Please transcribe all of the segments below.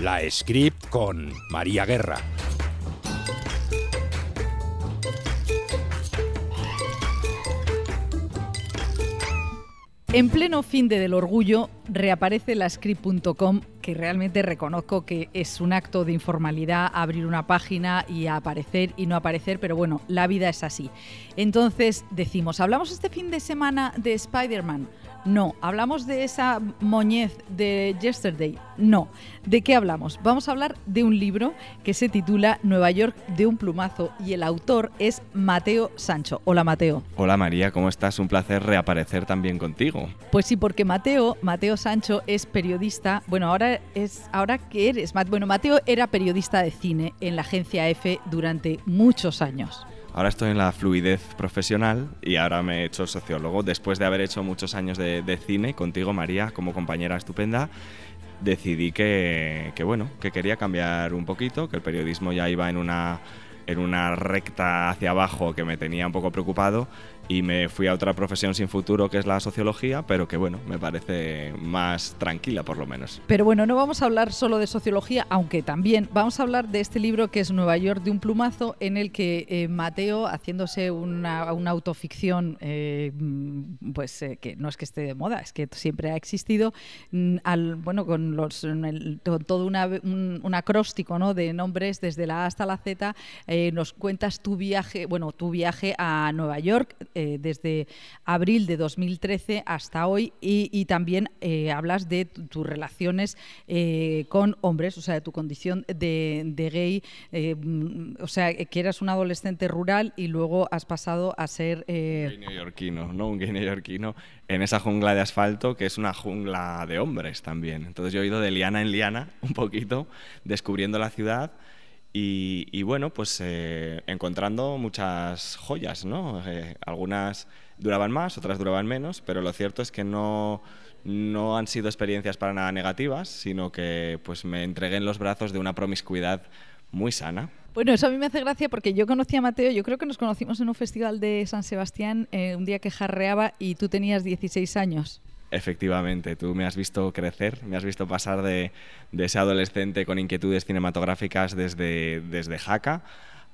La Script con María Guerra. En pleno fin de del orgullo, reaparece la script.com, que realmente reconozco que es un acto de informalidad abrir una página y aparecer y no aparecer, pero bueno, la vida es así. Entonces decimos, ¿hablamos este fin de semana de Spider-Man? No. ¿Hablamos de esa moñez de Yesterday? No. ¿De qué hablamos? Vamos a hablar de un libro que se titula Nueva York de un plumazo y el autor es Mateo Sancho. Hola Mateo. Hola María, ¿cómo estás? Un placer reaparecer también contigo. Pues sí, porque Mateo, Mateo Sancho es periodista. Bueno, ahora es ahora que eres, bueno, Mateo era periodista de cine en la agencia F durante muchos años. Ahora estoy en la fluidez profesional y ahora me he hecho sociólogo. Después de haber hecho muchos años de, cine contigo, María, como compañera estupenda, decidí que, bueno, que quería cambiar un poquito, que el periodismo ya iba en una, en una recta hacia abajo que me tenía un poco preocupado y me fui a otra profesión sin futuro que es la sociología, pero que bueno, me parece más tranquila por lo menos. Pero bueno, no vamos a hablar solo de sociología, aunque también vamos a hablar de este libro que es Nueva York de un plumazo, en el que eh, Mateo, haciéndose una, una autoficción, eh, pues eh, que no es que esté de moda, es que siempre ha existido, mm, al, bueno, con los, todo una, un, acróstico ¿no? de nombres desde la A hasta la Z, nos cuentas tu viaje, bueno, tu viaje a Nueva York eh, desde abril de 2013 hasta hoy y, también eh, hablas de tus relaciones eh, con hombres, o sea, de tu condición de, gay, o sea, que eras un adolescente rural y luego has pasado a ser... Gay neoyorquino, ¿no? Un gay neoyorquino en esa jungla de asfalto que es una jungla de hombres también. Entonces yo he ido de liana en liana un poquito, descubriendo la ciudad y, bueno, pues eh, encontrando muchas joyas, ¿no? Eh, algunas duraban más, otras duraban menos, pero lo cierto es que no, no han sido experiencias para nada negativas, sino que pues me entregué en los brazos de una promiscuidad muy sana. Bueno, eso a mí me hace gracia porque yo conocí a Mateo, yo creo que nos conocimos en un festival de San Sebastián, eh, un día que jarreaba y tú tenías 16 años. Efectivamente, tú me has visto crecer, me has visto pasar de, ese adolescente con inquietudes cinematográficas desde, desde Jaca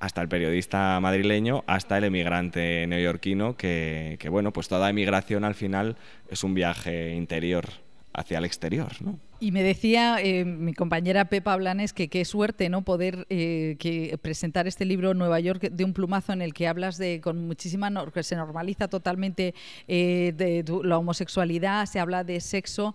hasta el periodista madrileño, hasta el emigrante neoyorquino, que, que bueno, pues toda emigración al final es un viaje interior hacia el exterior. ¿no? Y me decía eh, mi compañera Pepa Blanes que qué suerte no poder eh, que presentar este libro Nueva York de un plumazo en el que hablas de con muchísima que se normaliza totalmente eh, de, la homosexualidad, se habla de sexo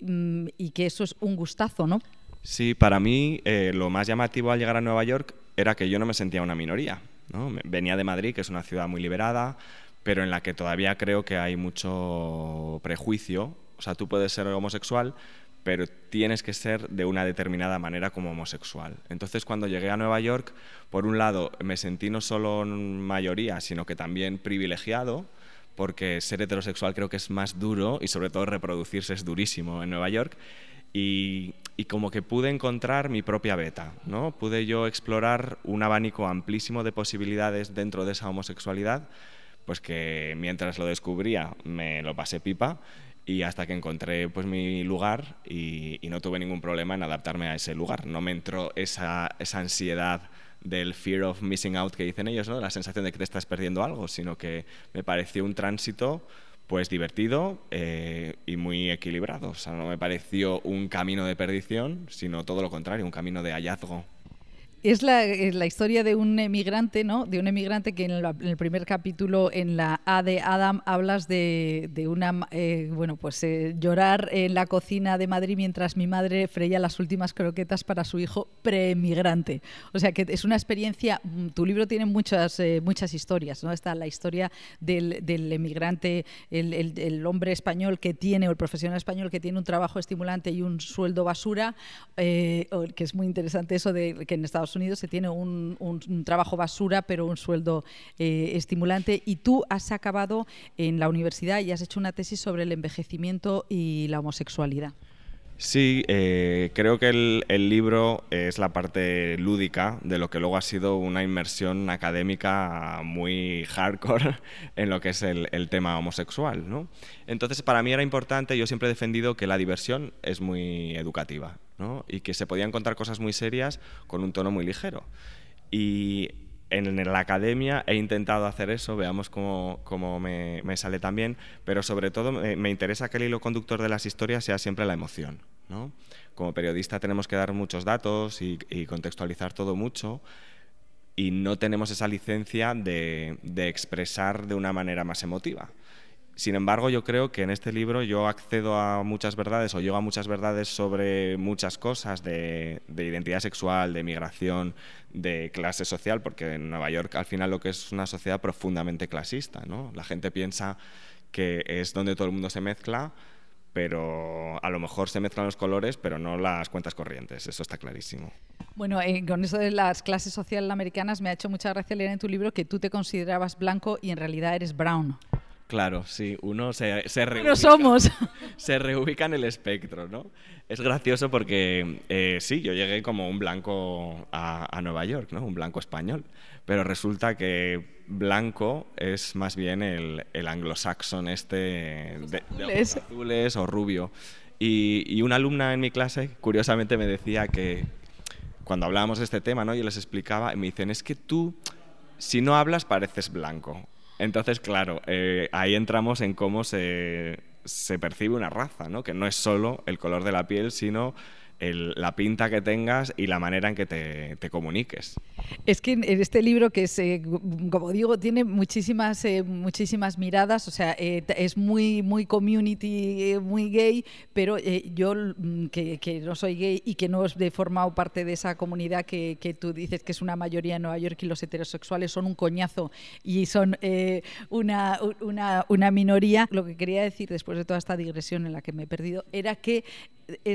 mm, y que eso es un gustazo, ¿no? Sí, para mí lo más llamativo al llegar a Nueva York era que yo no me sentía una minoría. ¿no? Venía de Madrid, que es una ciudad muy liberada, pero en la que todavía creo que hay mucho prejuicio o sea, tú puedes ser homosexual, pero tienes que ser de una determinada manera como homosexual. Entonces, cuando llegué a Nueva York, por un lado, me sentí no solo mayoría, sino que también privilegiado, porque ser heterosexual creo que es más duro y sobre todo reproducirse es durísimo en Nueva York. Y, y, como que pude encontrar mi propia beta, ¿no? Pude yo explorar un abanico amplísimo de posibilidades dentro de esa homosexualidad, pues que mientras lo descubría me lo pasé pipa y hasta que encontré pues mi lugar y, no tuve ningún problema en adaptarme a ese lugar. No me entró esa, esa ansiedad del fear of missing out que dicen ellos, ¿no? la sensación de que te estás perdiendo algo, sino que me pareció un tránsito pues divertido eh, y muy equilibrado. O sea, no me pareció un camino de perdición, sino todo lo contrario, un camino de hallazgo. Es la, historia de un emigrante, ¿no? De un emigrante que en, el primer capítulo, en la A de Adam, hablas de, una, eh, bueno, pues eh, llorar en la cocina de Madrid mientras mi madre freía las últimas croquetas para su hijo preemigrante. O sea que es una experiencia. Mm, tu libro tiene muchas, eh, muchas historias, ¿no? Está la historia del, emigrante, el, hombre español que tiene o el profesional español que tiene un trabajo estimulante y un sueldo basura, que es muy interesante eso de que en Estados Unidos se tiene un, trabajo basura, pero un sueldo eh, estimulante. Y tú has acabado en la universidad y has hecho una tesis sobre el envejecimiento y la homosexualidad. Sí, eh, creo que el, libro es la parte lúdica de lo que luego ha sido una inmersión académica muy hardcore en lo que es el, el, tema homosexual. ¿no? Entonces, para mí era importante, yo siempre he defendido que la diversión es muy educativa. ¿No? y que se podían contar cosas muy serias con un tono muy ligero. Y en la academia he intentado hacer eso, veamos cómo, cómo me, me, sale también, pero sobre todo me, me, interesa que el hilo conductor de las historias sea siempre la emoción. ¿no? Como periodista tenemos que dar muchos datos y, y contextualizar todo mucho y no tenemos esa licencia de, de expresar de una manera más emotiva. Sin embargo, yo creo que en este libro yo accedo a muchas verdades o llego a muchas verdades sobre muchas cosas de, de, identidad sexual, de migración, de clase social, porque en Nueva York al final lo que es una sociedad profundamente clasista. ¿no? La gente piensa que es donde todo el mundo se mezcla, pero a lo mejor se mezclan los colores, pero no las cuentas corrientes, eso está clarísimo. Bueno, eh, con eso de las clases sociales americanas me ha hecho mucha gracia leer en tu libro que tú te considerabas blanco y en realidad eres brown. Claro, sí, uno se, se reubica. somos. Se reubica en el espectro, ¿no? Es gracioso porque eh, sí, yo llegué como un blanco a, a, Nueva York, ¿no? Un blanco español. Pero resulta que blanco es más bien el, el anglosaxon este de, de ojos azules o rubio. Y, y una alumna en mi clase, curiosamente, me decía que cuando hablábamos de este tema, ¿no? Yo les explicaba y me dicen, es que tú, si no hablas, pareces blanco. Entonces, claro, eh, ahí entramos en cómo se, se, percibe una raza, ¿no? que no es solo el color de la piel, sino el, la pinta que tengas y la manera en que te, te, comuniques. Es que en este libro, que es, eh, como digo, tiene muchísimas, eh, muchísimas miradas, o sea, eh, es muy, muy community, muy gay, pero yo, mm, que, no soy gay y que no he formado parte de esa comunidad que, que, tú dices que es una mayoría en Nueva York y los heterosexuales son un coñazo y son una, una, una minoría, lo que quería decir después de toda esta digresión en la que me he perdido era que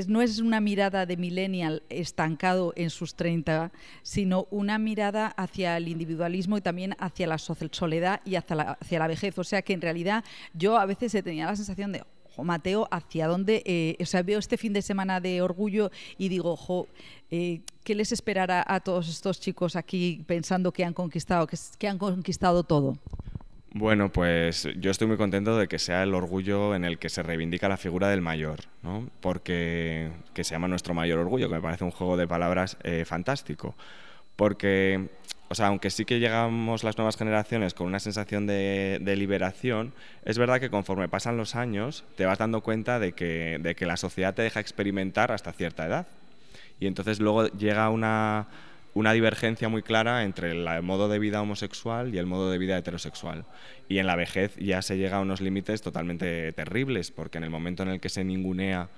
no es una mirada de millennial estancado en sus 30, sino una mirada hacia el individualismo y también hacia la soledad y hacia la, hacia la vejez. O sea que en realidad yo a veces tenía la sensación de, ojo, Mateo, ¿hacia dónde? Eh, o sea, veo este fin de semana de orgullo y digo, ojo, eh, ¿qué les esperará a todos estos chicos aquí pensando que han conquistado, que, que han conquistado todo? Bueno, pues yo estoy muy contento de que sea el orgullo en el que se reivindica la figura del mayor, ¿no? porque que se llama nuestro mayor orgullo, que me parece un juego de palabras eh, fantástico. Porque, o sea, aunque sí que llegamos las nuevas generaciones con una sensación de, liberación, es verdad que conforme pasan los años te vas dando cuenta de que, de que la sociedad te deja experimentar hasta cierta edad. Y entonces luego llega una una divergencia muy clara entre el modo de vida homosexual y el modo de vida heterosexual. Y en la vejez ya se llega a unos límites totalmente terribles, porque en el momento en el que se ningunea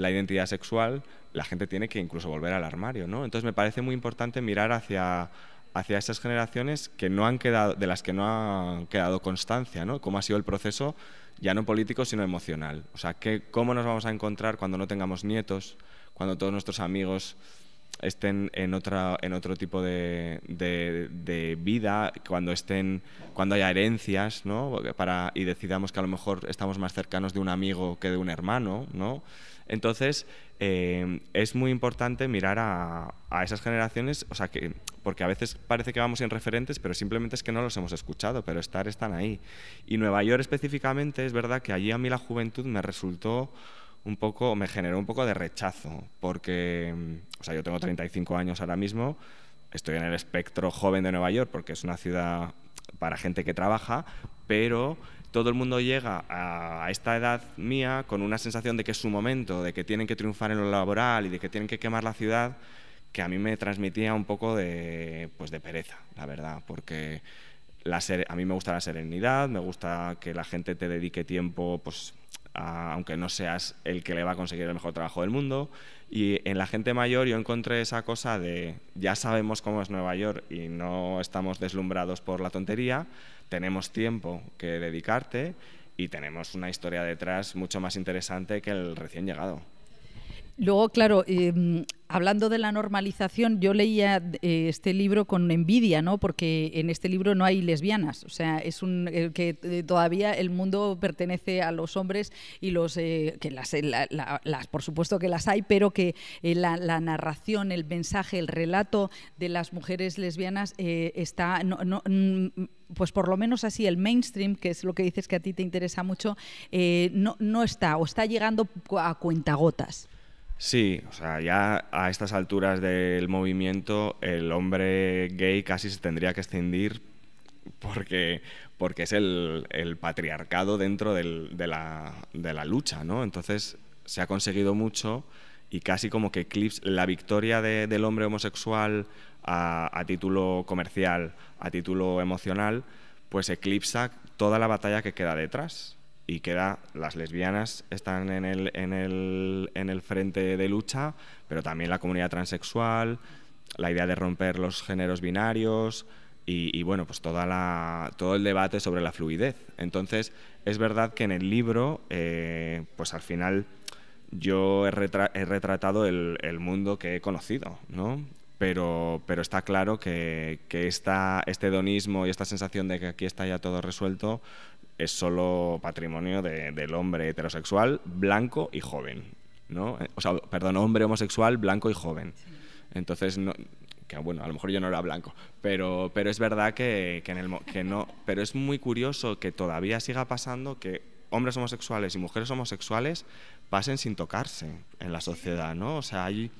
la identidad sexual, la gente tiene que incluso volver al armario, ¿no? Entonces me parece muy importante mirar hacia hacia esas generaciones que no han quedado, de las que no ha quedado constancia, ¿no? Cómo ha sido el proceso, ya no político, sino emocional. O sea, cómo nos vamos a encontrar cuando no tengamos nietos, cuando todos nuestros amigos estén en, otra, en otro tipo de, de, vida, cuando, estén, cuando haya herencias, ¿no? Para, y decidamos que a lo mejor estamos más cercanos de un amigo que de un hermano. ¿no? Entonces, eh, es muy importante mirar a, a, esas generaciones, o sea, que, porque a veces parece que vamos sin referentes, pero simplemente es que no los hemos escuchado, pero estar están ahí. Y Nueva York específicamente, es verdad que allí a mí la juventud me resultó un poco, me generó un poco de rechazo, porque, o sea, yo tengo 35 años ahora mismo, estoy en el espectro joven de Nueva York, porque es una ciudad para gente que trabaja, pero todo el mundo llega a esta edad mía con una sensación de que es su momento, de que tienen que triunfar en lo laboral y de que tienen que quemar la ciudad, que a mí me transmitía un poco de, pues de pereza, la verdad, porque la a mí me gusta la serenidad, me gusta que la gente te dedique tiempo, pues aunque no seas el que le va a conseguir el mejor trabajo del mundo. Y en la gente mayor yo encontré esa cosa de ya sabemos cómo es Nueva York y no estamos deslumbrados por la tontería, tenemos tiempo que dedicarte y tenemos una historia detrás mucho más interesante que el recién llegado. Luego, claro, eh, hablando de la normalización, yo leía eh, este libro con envidia, ¿no? Porque en este libro no hay lesbianas, o sea, es un eh, que eh, todavía el mundo pertenece a los hombres y los que las, la, la, las, por supuesto que las hay, pero que la, narración, el mensaje, el relato de las mujeres lesbianas está no, no, pues por lo menos así el mainstream, que es lo que dices que a ti te interesa mucho, no, no está o está llegando a cuentagotas. Sí, o sea, ya a estas alturas del movimiento el hombre gay casi se tendría que extinguir porque, porque es el, patriarcado dentro de, la, de, la, lucha, ¿no? Entonces se ha conseguido mucho y casi como que eclipse la victoria del hombre homosexual a, título comercial, a título emocional, pues eclipsa toda la batalla que queda detrás y queda las lesbianas están en el, en el, en el frente de lucha, pero también la comunidad transexual, la idea de romper los géneros binarios y, bueno, pues toda la, todo el debate sobre la fluidez. Entonces, es verdad que en el libro, eh, pues al final yo he, retratado el, mundo que he conocido, ¿no? Pero, pero está claro que, que este hedonismo y esta sensación de que aquí está ya todo resuelto es solo patrimonio del hombre heterosexual, blanco y joven. ¿no? O sea, perdón, hombre homosexual, blanco y joven. Entonces, no, que bueno, a lo mejor yo no era blanco, pero, pero es verdad que, que, en el, que no, pero es muy curioso que todavía siga pasando que hombres homosexuales y mujeres homosexuales pasen sin tocarse en la sociedad, ¿no? O sea, hay,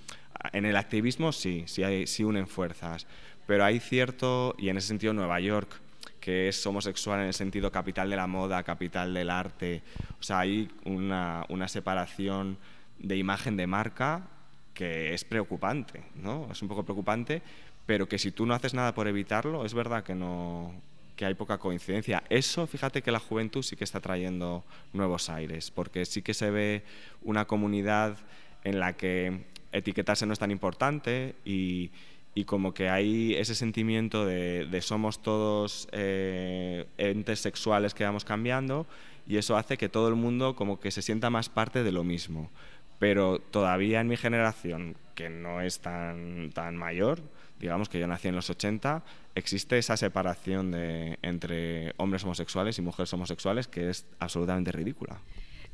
en el activismo sí, sí, hay, sí unen fuerzas, pero hay cierto, y en ese sentido Nueva York que es homosexual en el sentido capital de la moda, capital del arte. O sea, hay una, una separación de imagen de marca que es preocupante, ¿no? Es un poco preocupante, pero que si tú no haces nada por evitarlo, es verdad que no que hay poca coincidencia. Eso, fíjate que la juventud sí que está trayendo nuevos aires, porque sí que se ve una comunidad en la que etiquetarse no es tan importante y, y como que hay ese sentimiento de, somos todos eh, entes sexuales que vamos cambiando y eso hace que todo el mundo como que se sienta más parte de lo mismo. Pero todavía en mi generación, que no es tan, tan mayor, digamos que yo nací en los 80, existe esa separación de, entre hombres homosexuales y mujeres homosexuales que es absolutamente ridícula.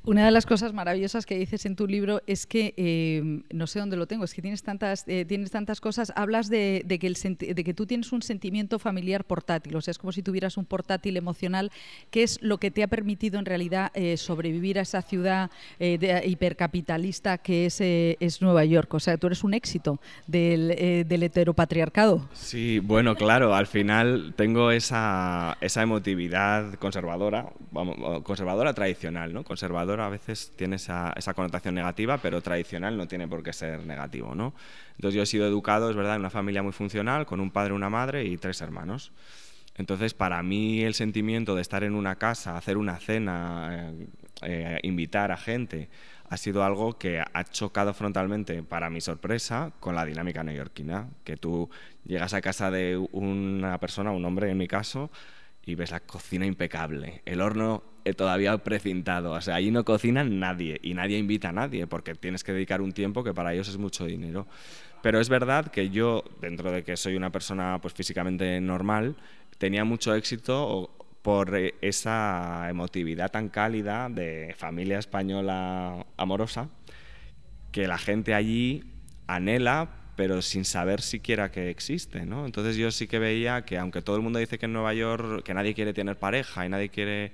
Una de las cosas maravillosas que dices en tu libro es que, eh, no sé dónde lo tengo, es que tienes tantas, eh, tienes tantas cosas, hablas de, que el de que tú tienes un sentimiento familiar portátil, o sea, es como si tuvieras un portátil emocional, que es lo que te ha permitido en realidad eh, sobrevivir a esa ciudad hipercapitalista que es, es, Nueva York, o sea, tú eres un éxito del, del heteropatriarcado. Sí, bueno, claro, al final tengo esa, esa emotividad conservadora, conservadora tradicional, ¿no? Conservadora a veces tiene esa, connotación negativa, pero tradicional no tiene por qué ser negativo, ¿no? Entonces yo he sido educado, es verdad, en una familia muy funcional, con un padre, una madre y tres hermanos. Entonces, para mí el sentimiento de estar en una casa, hacer una cena, eh, eh, invitar a gente, ha sido algo que ha chocado frontalmente, para mi sorpresa, con la dinámica neoyorquina, que tú llegas a casa de una persona, un hombre en mi caso, y ves la cocina impecable, el horno todavía precintado, o sea, allí no cocina nadie y nadie invita a nadie porque tienes que dedicar un tiempo que para ellos es mucho dinero. Pero es verdad que yo, dentro de que soy una persona pues físicamente normal, tenía mucho éxito por eh, esa emotividad tan cálida de familia española amorosa que la gente allí anhela pero sin saber siquiera que existe, ¿no? Entonces yo sí que veía que aunque todo el mundo dice que en Nueva York que nadie quiere tener pareja y nadie quiere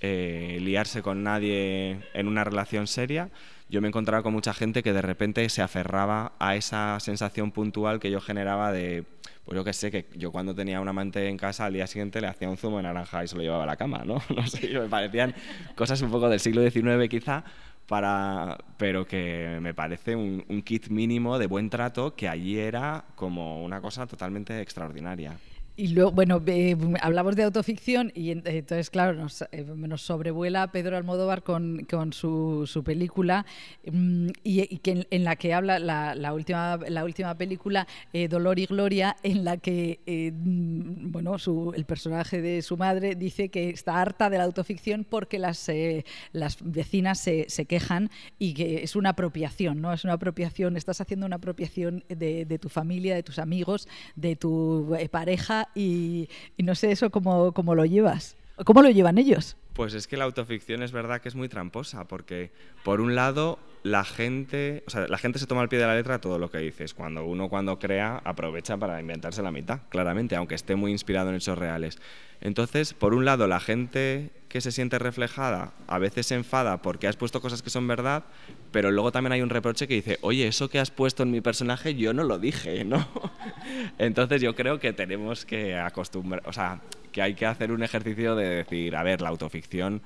eh, liarse con nadie en una relación seria, yo me encontraba con mucha gente que de repente se aferraba a esa sensación puntual que yo generaba de, pues yo que sé, que yo cuando tenía un amante en casa al día siguiente le hacía un zumo de naranja y se lo llevaba a la cama, ¿no? No sé, me parecían cosas un poco del siglo XIX quizá, para, pero que me parece un, un, kit mínimo de buen trato que allí era como una cosa totalmente extraordinaria. Y luego, bueno, hablamos de autoficción y entonces, claro, nos, eh, sobrevuela Pedro Almodóvar con, con su, su, película mm, y, que en, la que habla la, la, última, la última película, eh, Dolor y Gloria, en la que, eh, mm, bueno, su, el personaje de su madre dice que está harta de la autoficción porque las, las vecinas se, se, quejan y que es una apropiación, ¿no? Es una apropiación, estás haciendo una apropiación de, de tu familia, de tus amigos, de tu pareja y, no sé eso cómo, cómo lo llevas. ¿Cómo lo llevan ellos? Pues es que la autoficción es verdad que es muy tramposa, porque por un lado la gente, o sea, la gente se toma al pie de la letra todo lo que dices. Cuando uno cuando crea aprovecha para inventarse la mitad, claramente, aunque esté muy inspirado en hechos reales. Entonces, por un lado, la gente que se siente reflejada a veces se enfada porque has puesto cosas que son verdad, pero luego también hay un reproche que dice, oye, eso que has puesto en mi personaje yo no lo dije, ¿no? Entonces yo creo que tenemos que acostumbrar, o sea, que hay que hacer un ejercicio de decir, a ver, la autoficción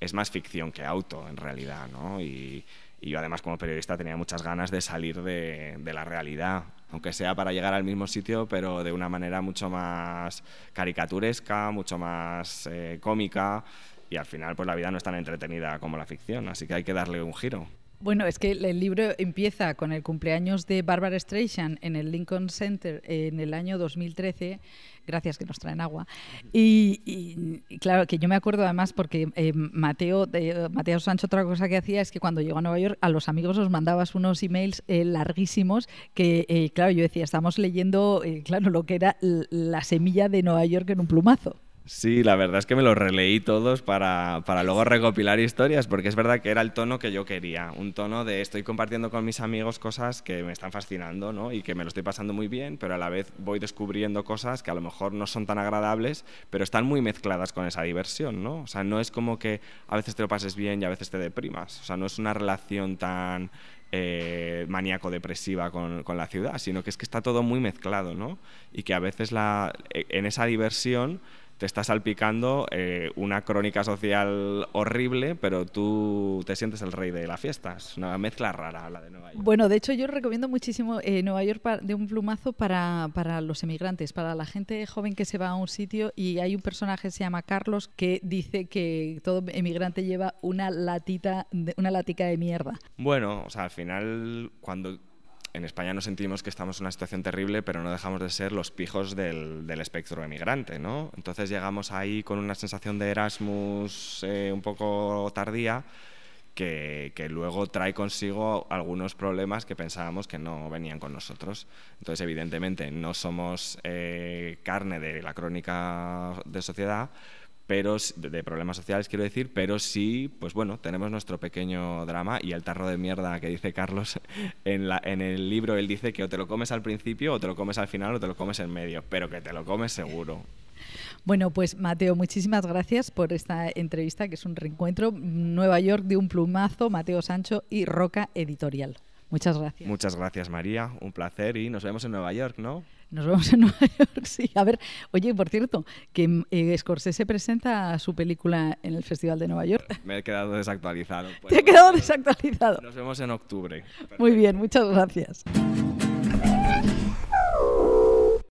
es más ficción que auto en realidad, ¿no? Y, yo además como periodista tenía muchas ganas de salir de, la realidad, aunque sea para llegar al mismo sitio, pero de una manera mucho más caricaturesca, mucho más eh, cómica, y al final pues la vida no es tan entretenida como la ficción, así que hay que darle un giro. Bueno, es que el libro empieza con el cumpleaños de Barbara Streisand en el Lincoln Center en el año 2013 gracias que nos traen agua. Y, claro, que yo me acuerdo además porque eh, Mateo, Mateo Sancho otra cosa que hacía es que cuando llegó a Nueva York a los amigos os mandabas unos emails eh, larguísimos que, eh, claro, yo decía, estamos leyendo, claro, lo que era la semilla de Nueva York en un plumazo. Sí, la verdad es que me los releí todos para, para, luego recopilar historias, porque es verdad que era el tono que yo quería, un tono de estoy compartiendo con mis amigos cosas que me están fascinando ¿no? y que me lo estoy pasando muy bien, pero a la vez voy descubriendo cosas que a lo mejor no son tan agradables, pero están muy mezcladas con esa diversión, ¿no? O sea, no es como que a veces te lo pases bien y a veces te deprimas, o sea, no es una relación tan eh, maníaco-depresiva con, con, la ciudad, sino que es que está todo muy mezclado, ¿no? Y que a veces la, en esa diversión te está salpicando eh, una crónica social horrible, pero tú te sientes el rey de la fiesta. Es una mezcla rara la de Nueva York. Bueno, de hecho yo recomiendo muchísimo eh, Nueva York de un plumazo para, para, los emigrantes, para la gente joven que se va a un sitio y hay un personaje que se llama Carlos que dice que todo emigrante lleva una latita, una latica de mierda. Bueno, o sea, al final cuando en España nos sentimos que estamos en una situación terrible, pero no dejamos de ser los pijos del, espectro emigrante, ¿no? Entonces llegamos ahí con una sensación de Erasmus eh, un poco tardía, que, que, luego trae consigo algunos problemas que pensábamos que no venían con nosotros. Entonces, evidentemente, no somos eh, carne de la crónica de sociedad, pero de problemas sociales quiero decir, pero sí, pues bueno, tenemos nuestro pequeño drama y el tarro de mierda que dice Carlos en, la, en el libro, él dice que o te lo comes al principio, o te lo comes al final, o te lo comes en medio, pero que te lo comes seguro. Bueno, pues Mateo, muchísimas gracias por esta entrevista, que es un reencuentro. Nueva York de un plumazo, Mateo Sancho y Roca Editorial. Muchas gracias. Muchas gracias, María. Un placer y nos vemos en Nueva York, ¿no? Nos vemos en Nueva York, sí. A ver, oye, por cierto, que eh, Scorsese presenta su película en el Festival de Nueva York. Me he quedado desactualizado. Te he quedado desactualizado. Nos vemos en octubre. Muy bien, muchas gracias.